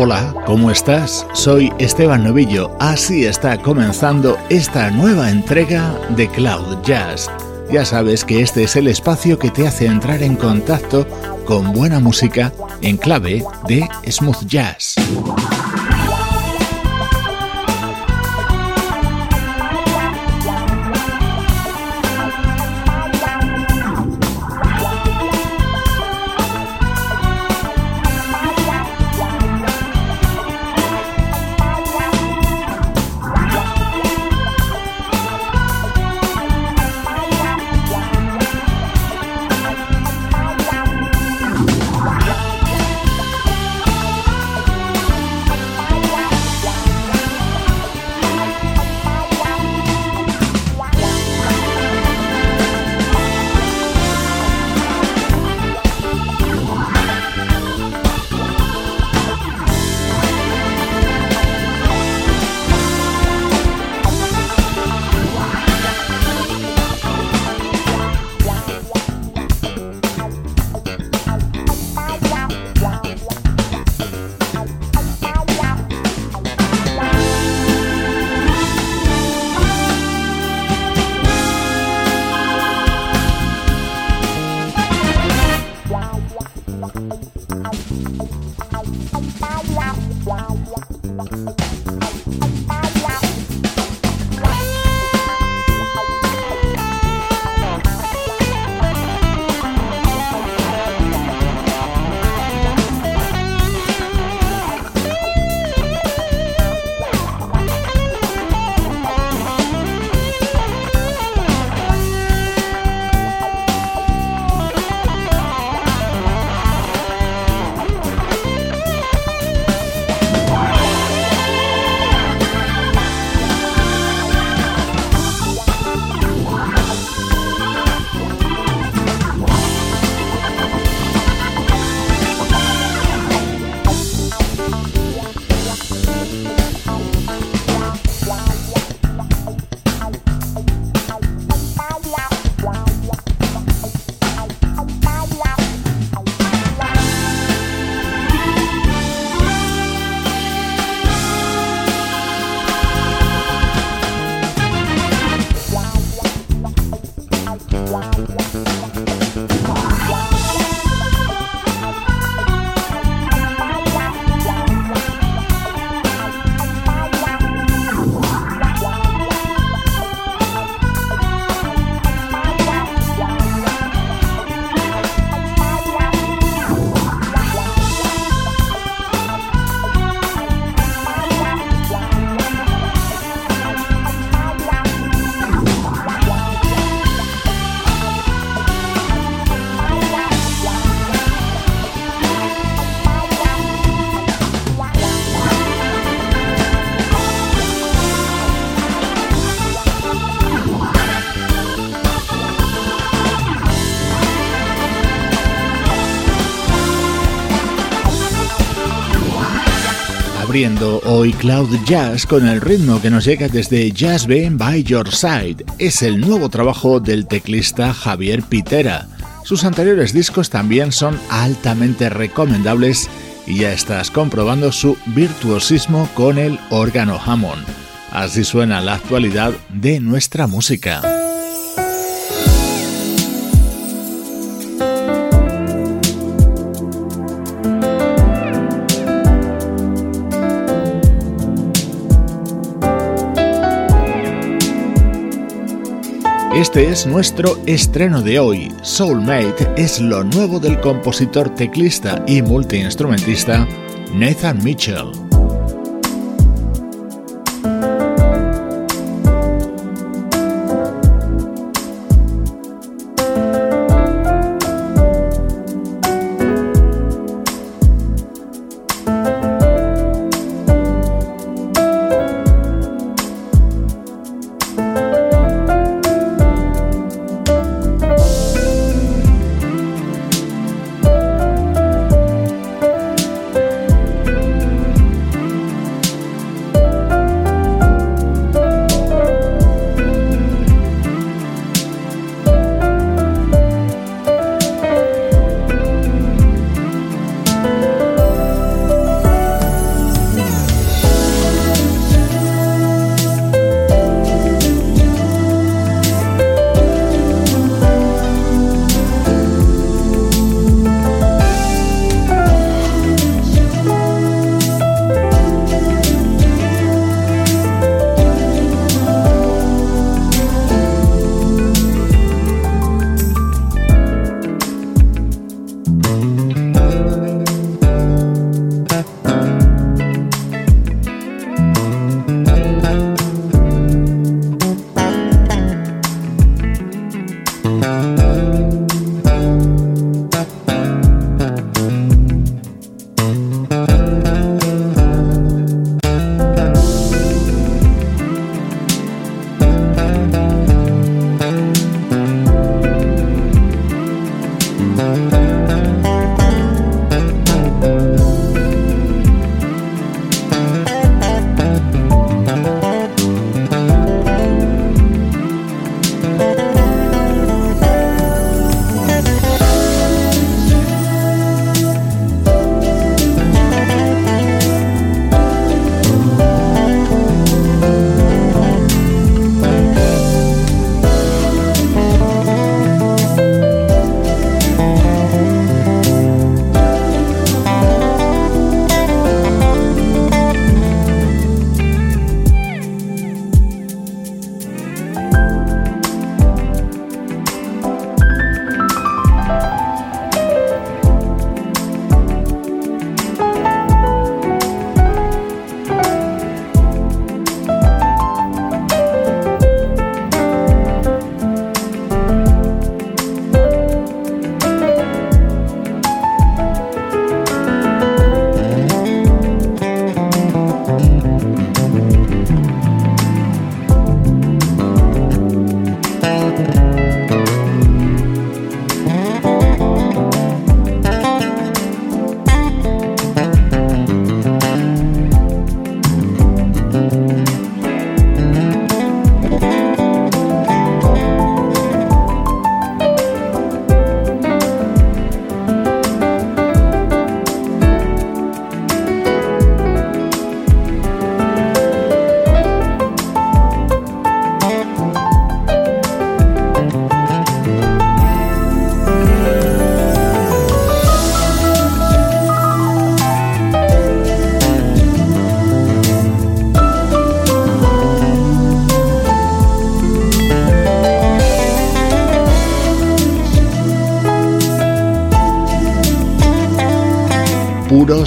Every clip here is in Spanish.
Hola, ¿cómo estás? Soy Esteban Novillo. Así está comenzando esta nueva entrega de Cloud Jazz. Ya sabes que este es el espacio que te hace entrar en contacto con buena música en clave de smooth jazz. Hoy Cloud Jazz con el ritmo que nos llega desde Jazz Band by Your Side. Es el nuevo trabajo del teclista Javier Pitera. Sus anteriores discos también son altamente recomendables y ya estás comprobando su virtuosismo con el órgano Hammond. Así suena la actualidad de nuestra música. Este es nuestro estreno de hoy. Soulmate es lo nuevo del compositor, teclista y multiinstrumentista Nathan Mitchell.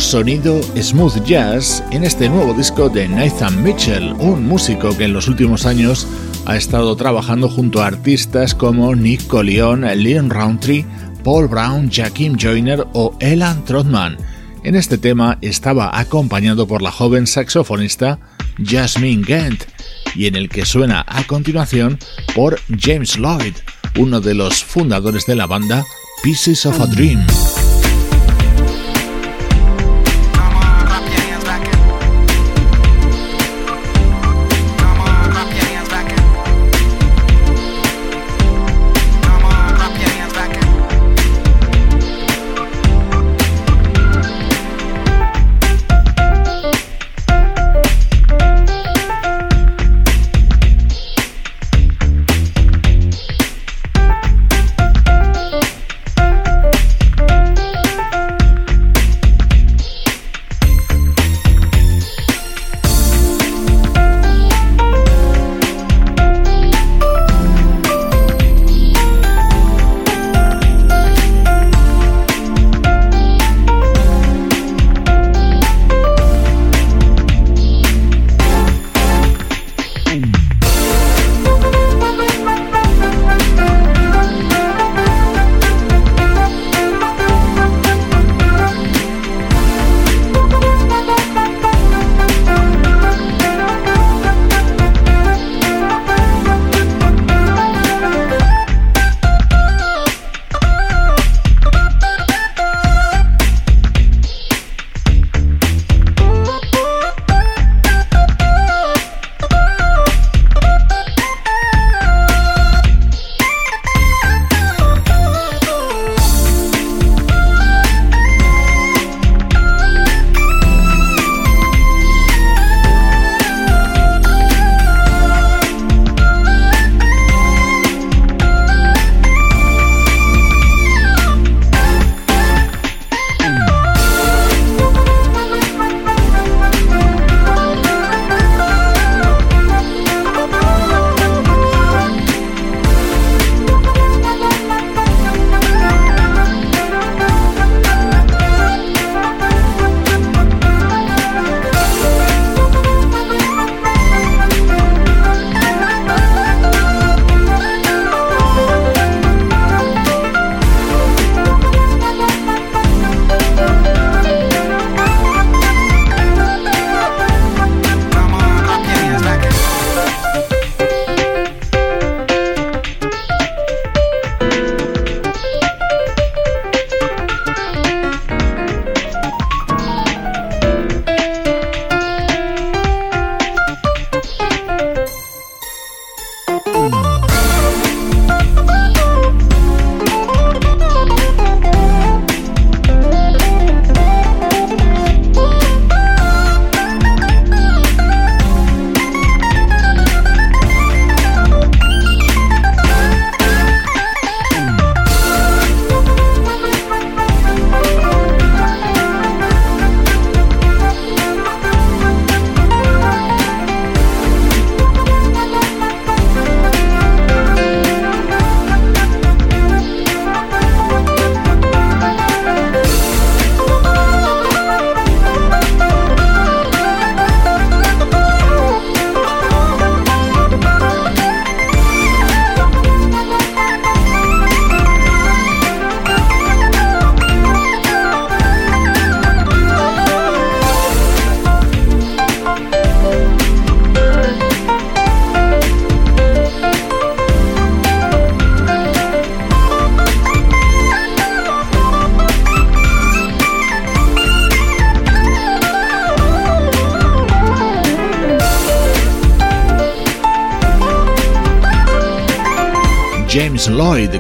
Sonido smooth jazz en este nuevo disco de Nathan Mitchell, un músico que en los últimos años ha estado trabajando junto a artistas como Nick Collion, Leon Roundtree, Paul Brown, Jakim Joyner o Elan Trotman. En este tema estaba acompañado por la joven saxofonista Jasmine Gant y en el que suena a continuación por James Lloyd, uno de los fundadores de la banda Pieces of a Dream.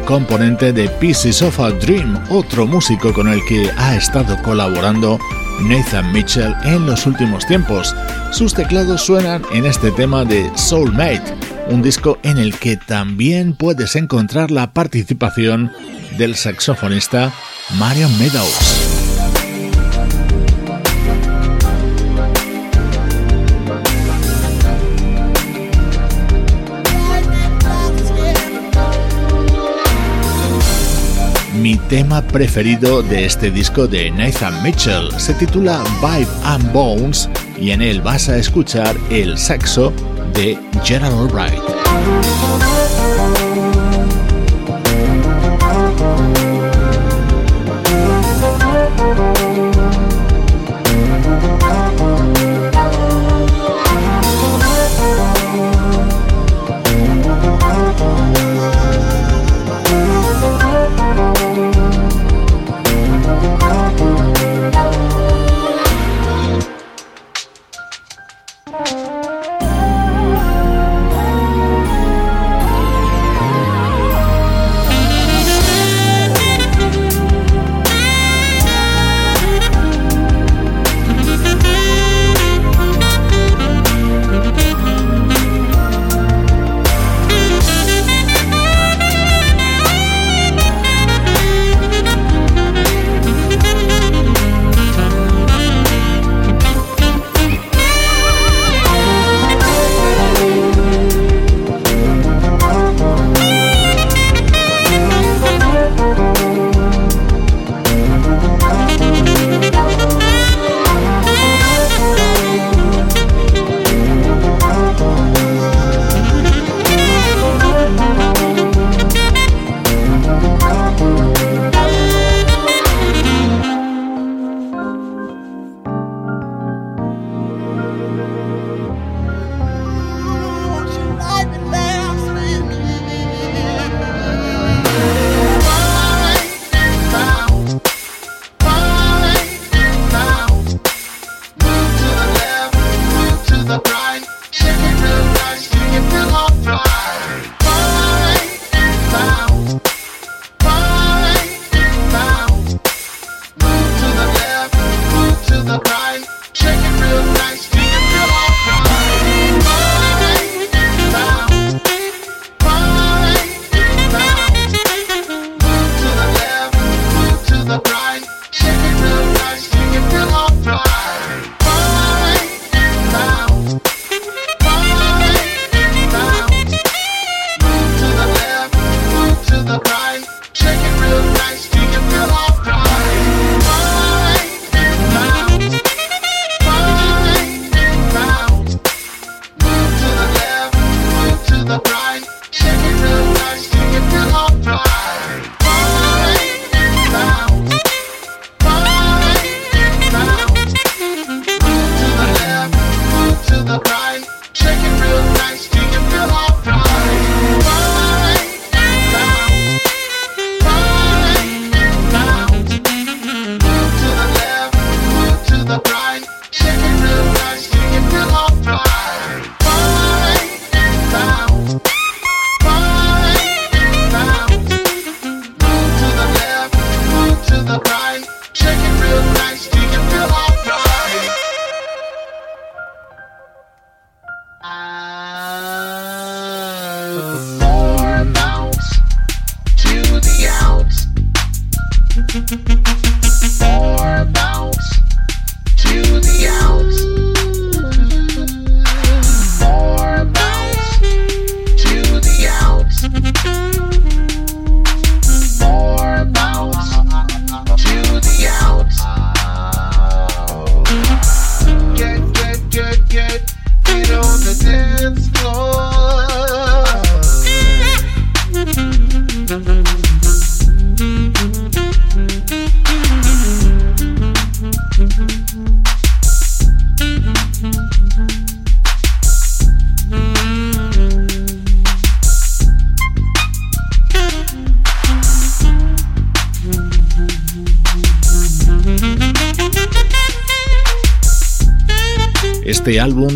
Componente de Pieces of a Dream, otro músico con el que ha estado colaborando Nathan Mitchell en los últimos tiempos. Sus teclados suenan en este tema de Soulmate, un disco en el que también puedes encontrar la participación del saxofonista Marion Meadows. Tema preferido de este disco de Nathan Mitchell. Se titula Vibe and Bones y en él vas a escuchar el saxo de Gerald Wright.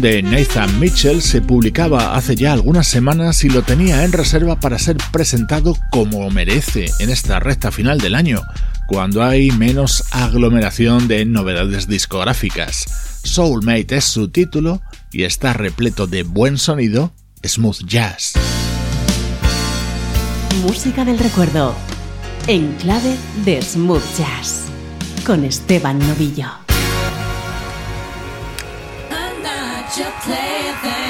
De Nathan Mitchell se publicaba hace ya algunas semanas y lo tenía en reserva para ser presentado como merece en esta recta final del año, cuando hay menos aglomeración de novedades discográficas. Soulmate es su título y está repleto de buen sonido, smooth jazz. Música del recuerdo, en clave de smooth jazz, con Esteban Novillo. Your plaything.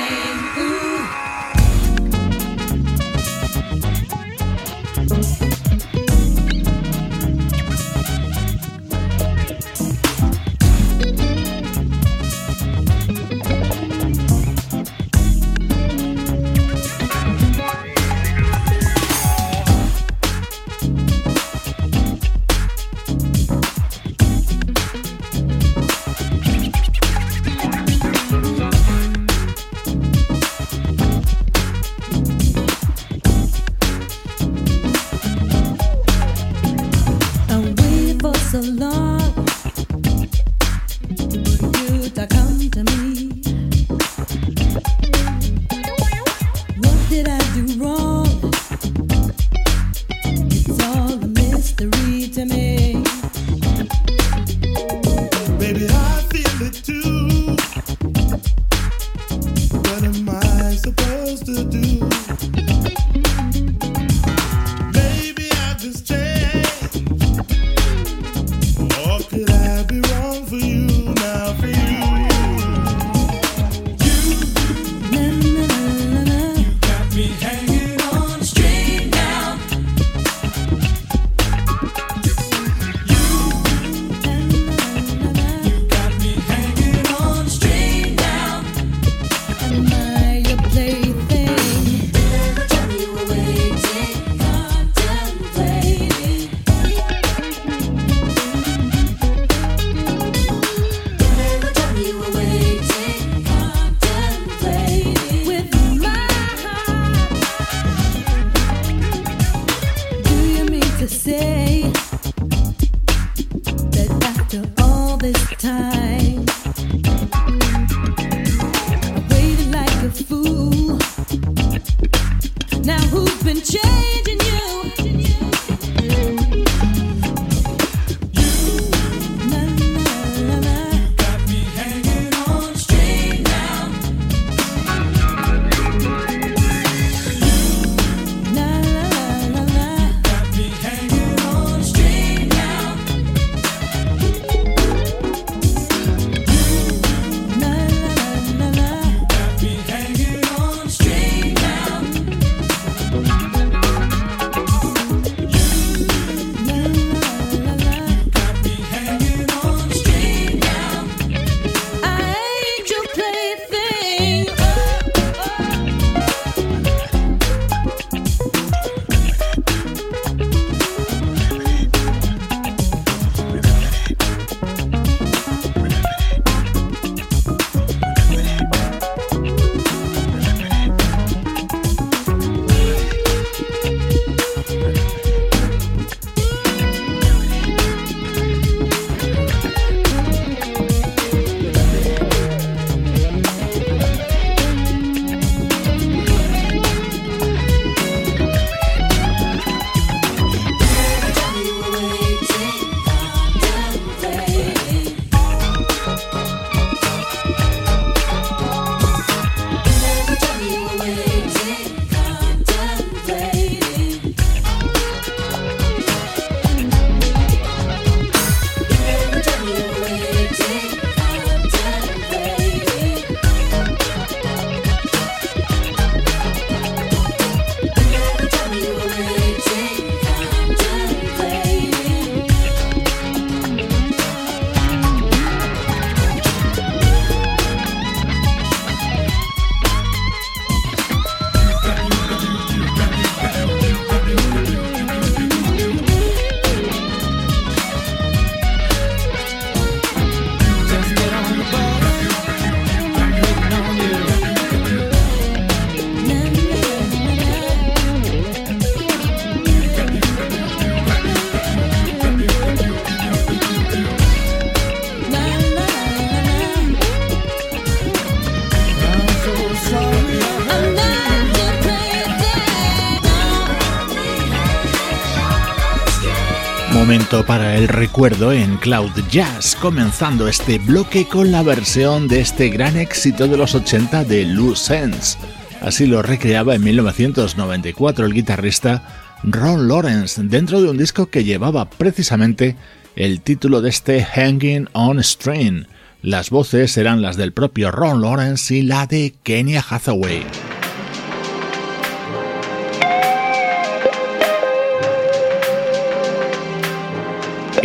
Para el recuerdo en Cloud Jazz, comenzando este bloque con la versión de este gran éxito de los 80 de Lou Sense. Así lo recreaba en 1994 el guitarrista Ron Lawrence dentro de un disco que llevaba precisamente el título de este Hanging on String. Las voces eran las del propio Ron Lawrence y la de Kenya Hathaway.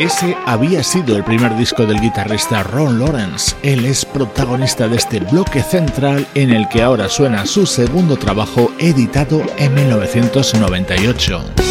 Ese había sido el primer disco del guitarrista Ron Lawrence. Él es protagonista de este bloque central en el que ahora suena su segundo trabajo editado en 1998.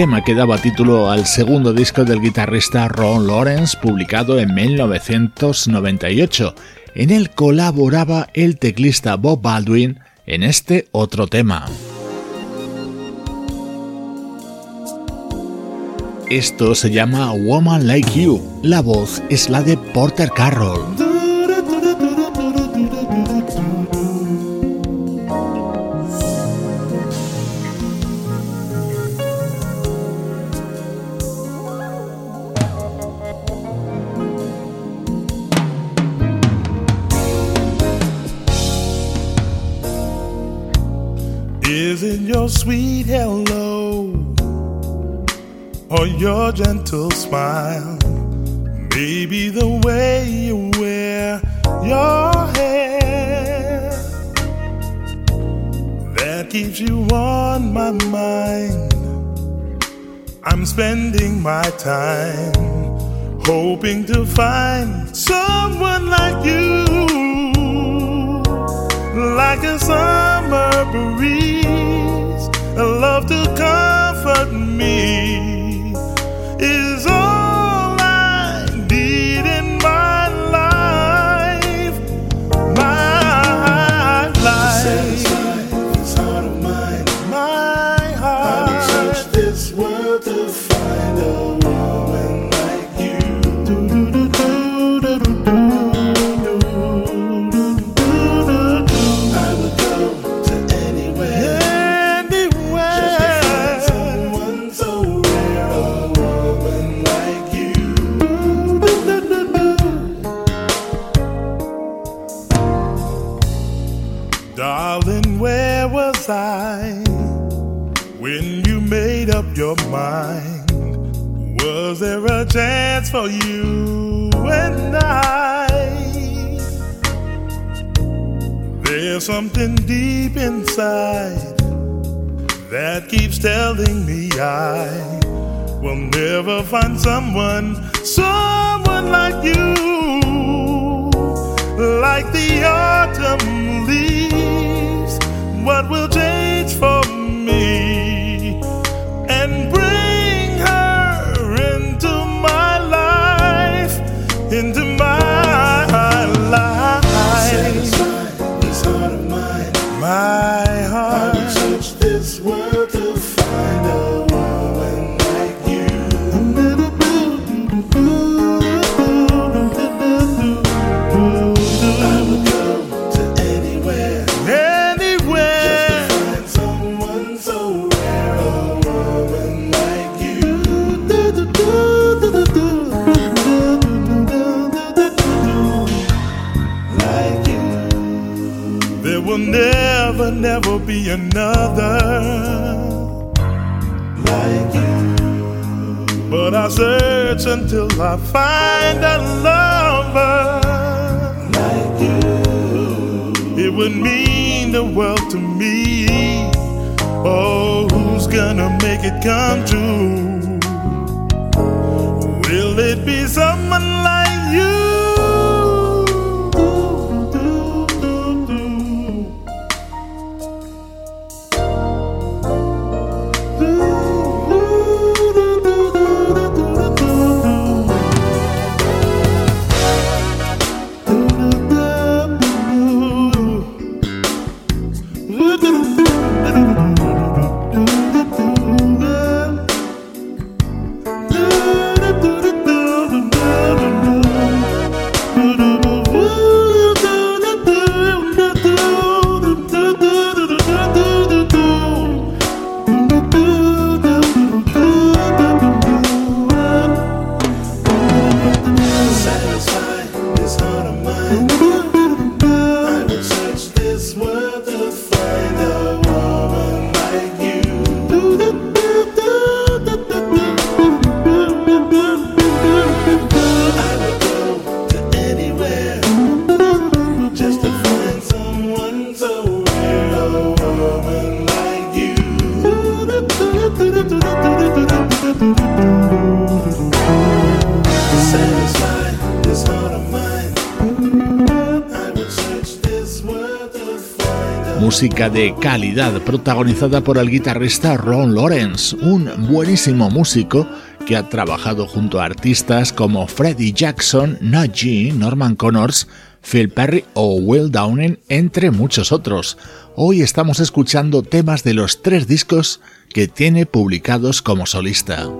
Tema que daba título al segundo disco del guitarrista Ron Lawrence, publicado en 1998. En él colaboraba el teclista Bob Baldwin en este otro tema. Esto se llama Woman Like You. La voz es la de Porter Carroll. Hello or your gentle smile? Maybe the way you wear your hair that keeps you on my mind. I'm spending my time hoping to find someone like you, like a summer breeze, a love to comfort me your mind? Was there a chance for you and I? There's something deep inside that keeps telling me I will never find someone, someone like you, like the autumn leaves. What will change for me never, be another Like you. But I search until I find a lover. Like you. It would mean the world to me. Oh, who's gonna make it come true? Música de calidad protagonizada por el guitarrista Ron Lawrence, un buenísimo músico que ha trabajado junto a artistas como Freddie Jackson, Najee, Norman Connors, Phil Perry o Will Downing, entre muchos otros. Hoy estamos escuchando temas de los tres discos que tiene publicados como solista.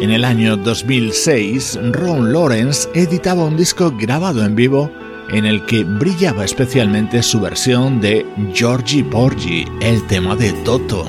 En el año 2006, Ron Lawrence editaba un disco grabado en vivo en el que brillaba especialmente su versión de Georgie Porgy, el tema de Toto.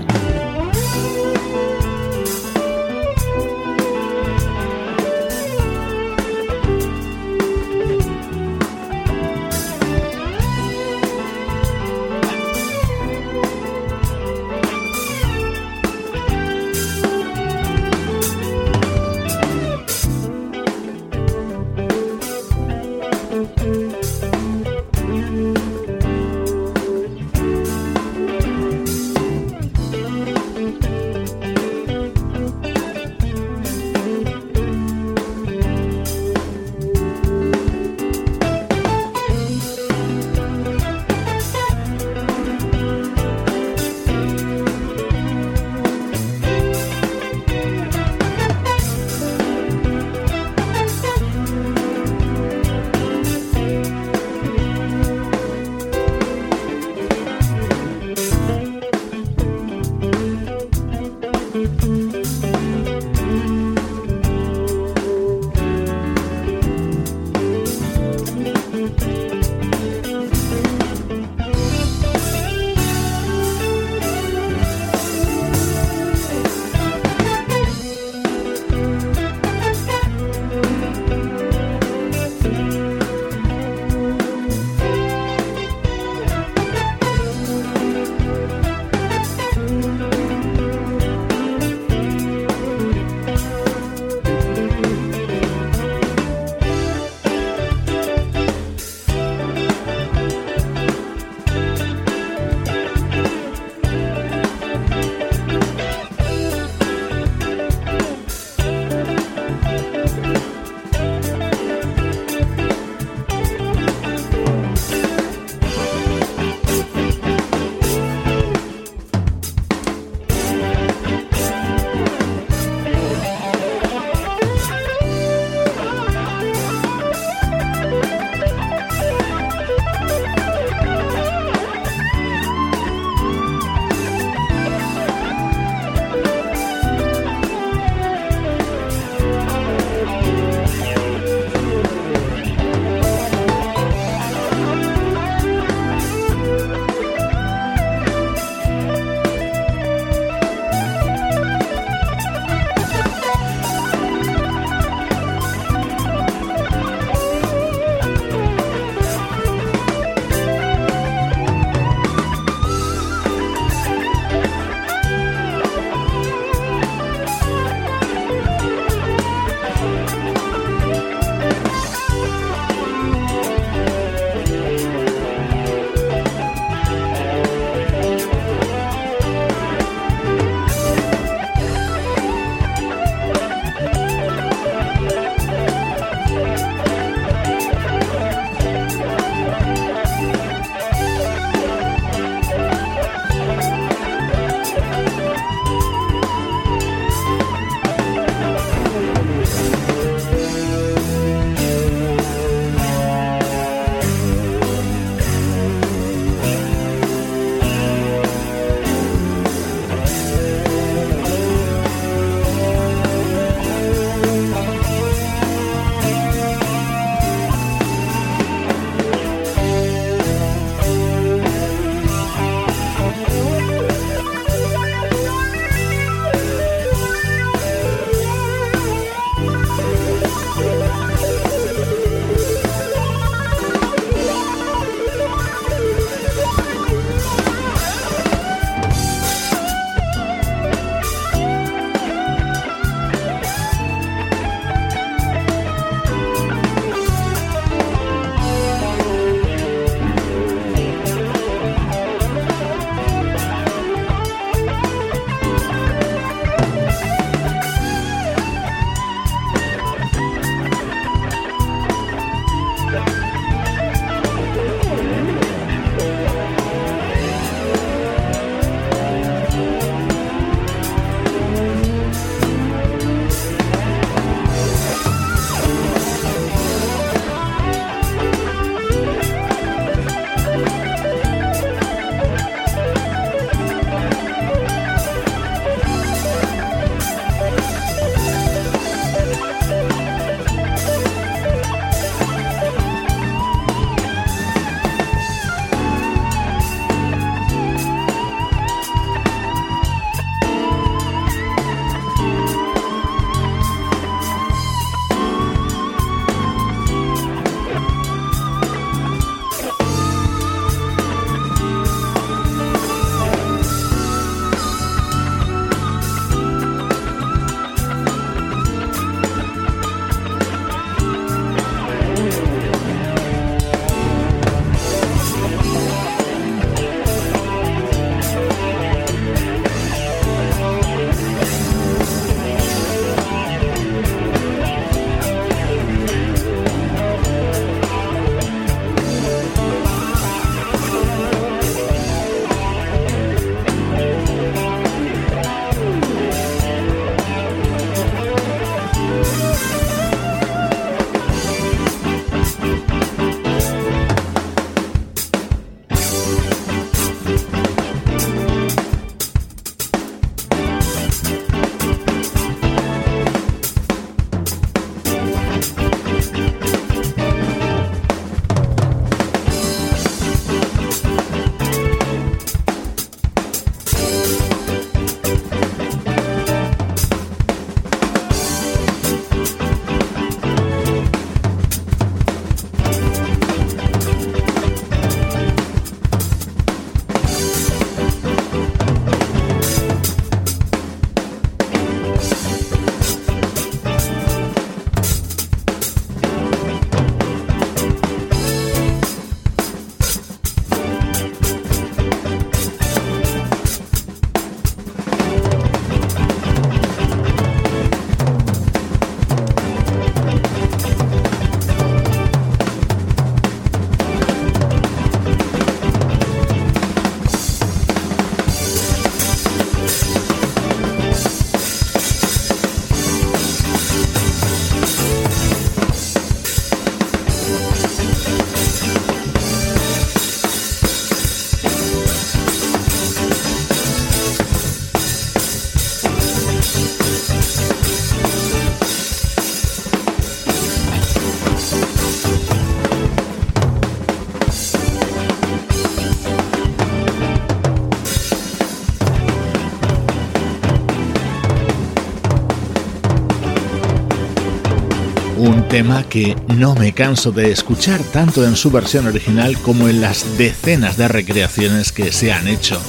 Tema que no me canso de escuchar tanto en su versión original como en las decenas de recreaciones que se han hecho.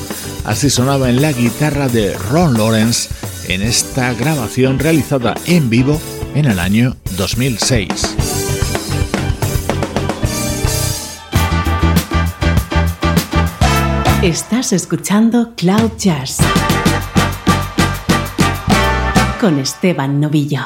Así sonaba en la guitarra de Ron Lawrence en esta grabación realizada en vivo en el año 2006. Estás escuchando Cloud Jazz con Esteban Novillo.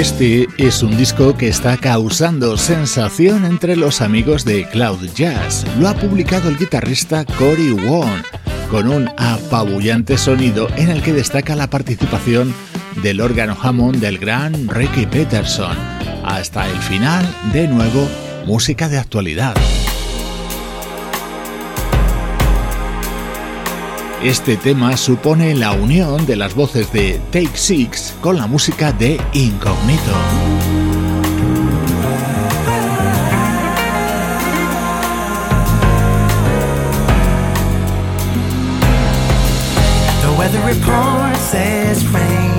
Este es un disco que está causando sensación entre los amigos de Cloud Jazz. Lo ha publicado el guitarrista Cory Wong, con un apabullante sonido en el que destaca la participación del órgano Hammond del gran Ricky Peterson. Hasta el final, de nuevo, música de actualidad. Este tema supone la unión de las voces de Take Six con la música de Incognito. The report says rain,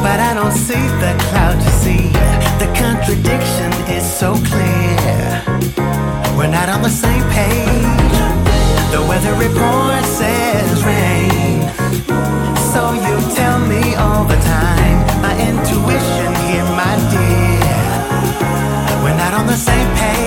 but I don't see the cloud you see. The contradiction is so clear. We're not on the same page. The weather report says rain. So you tell me all the time. My intuition here, my dear. We're not on the same page.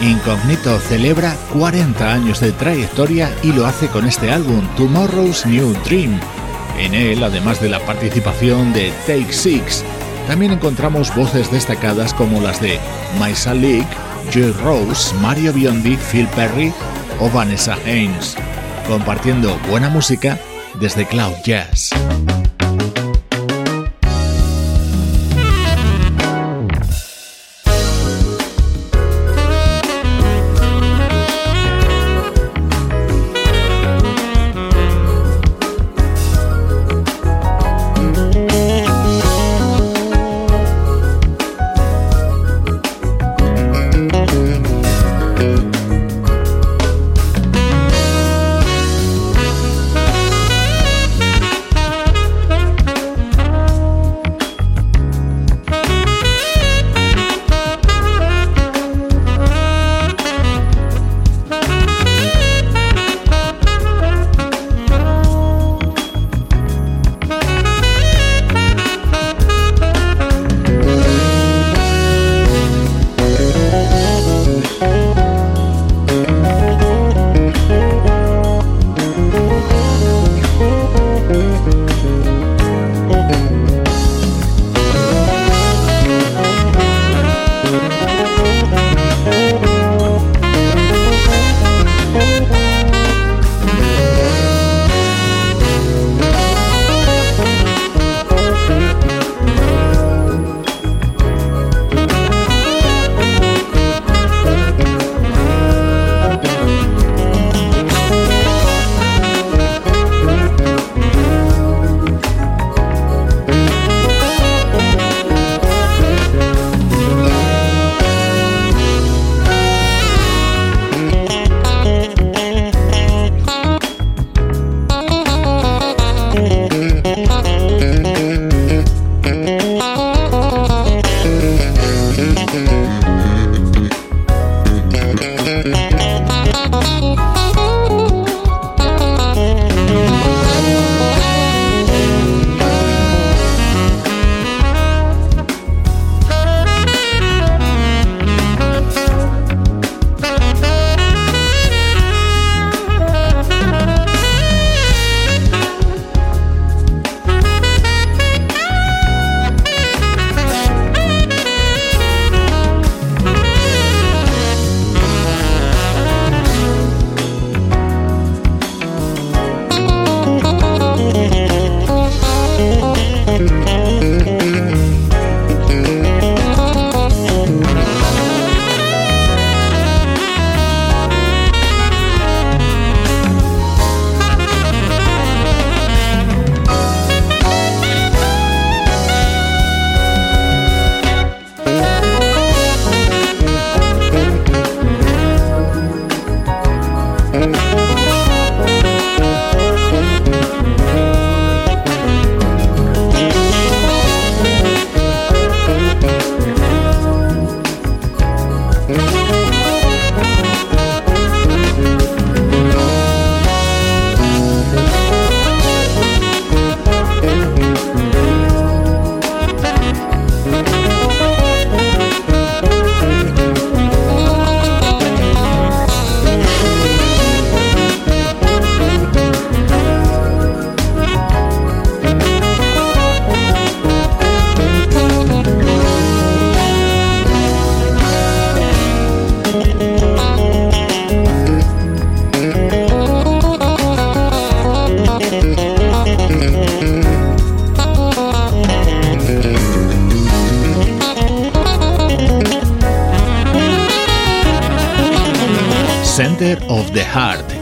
Incognito celebra 40 años de trayectoria y lo hace con este álbum, Tomorrow's New Dream. En él, además de la participación de Take Six, también encontramos voces destacadas como las de Maisa Leak, Joy Rose, Mario Biondi, Phil Perry o Vanessa Haynes, compartiendo buena música desde Cloud Jazz.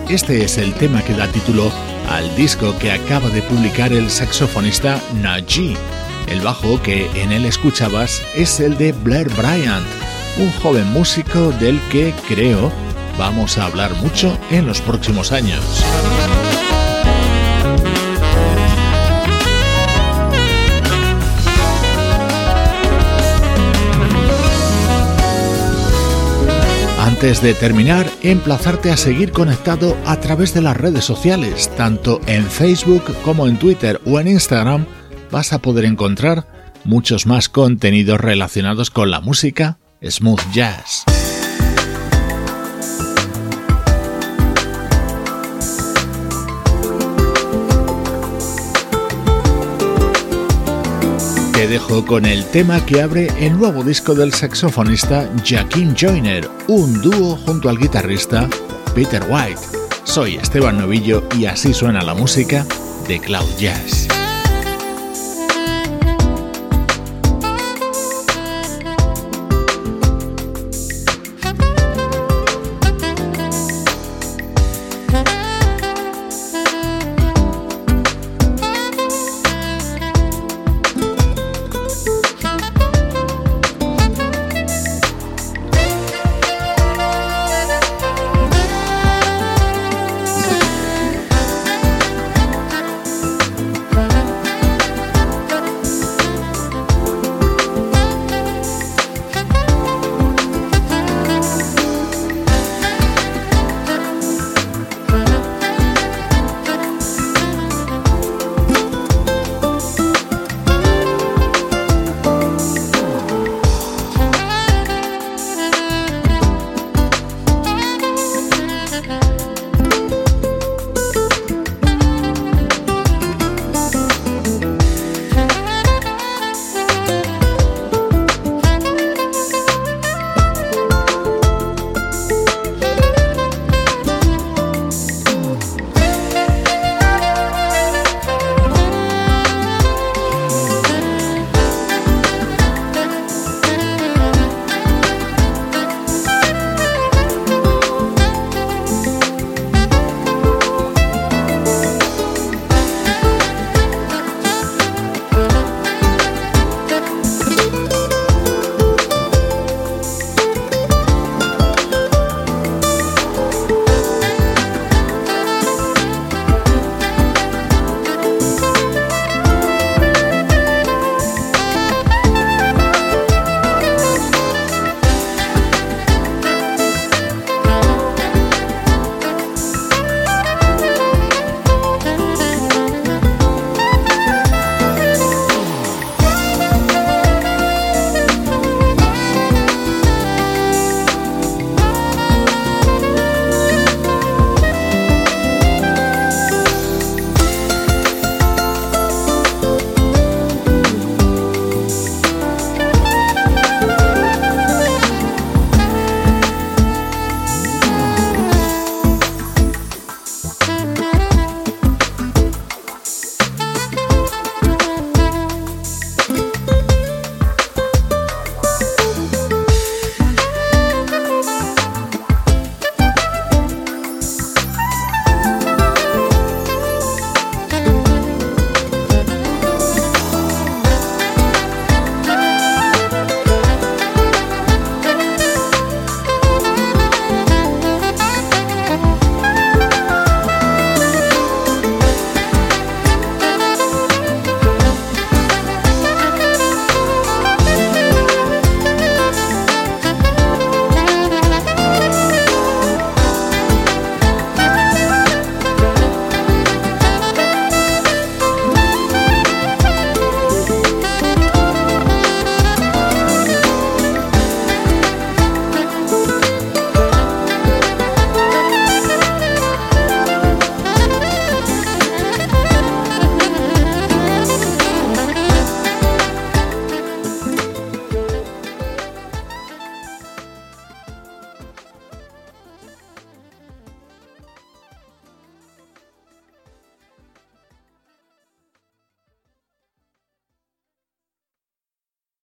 Este es el tema que da título al disco que acaba de publicar el saxofonista Najee. El bajo que en él escuchabas es el de Blair Bryant, un joven músico del que creo vamos a hablar mucho en los próximos años. Antes de terminar, emplazarte a seguir conectado a través de las redes sociales, tanto en Facebook como en Twitter o en Instagram, vas a poder encontrar muchos más contenidos relacionados con la música smooth jazz. Dejo con el tema que abre el nuevo disco del saxofonista Jaquim Joyner, un dúo junto al guitarrista Peter White. Soy Esteban Novillo y así suena la música de Cloud Jazz.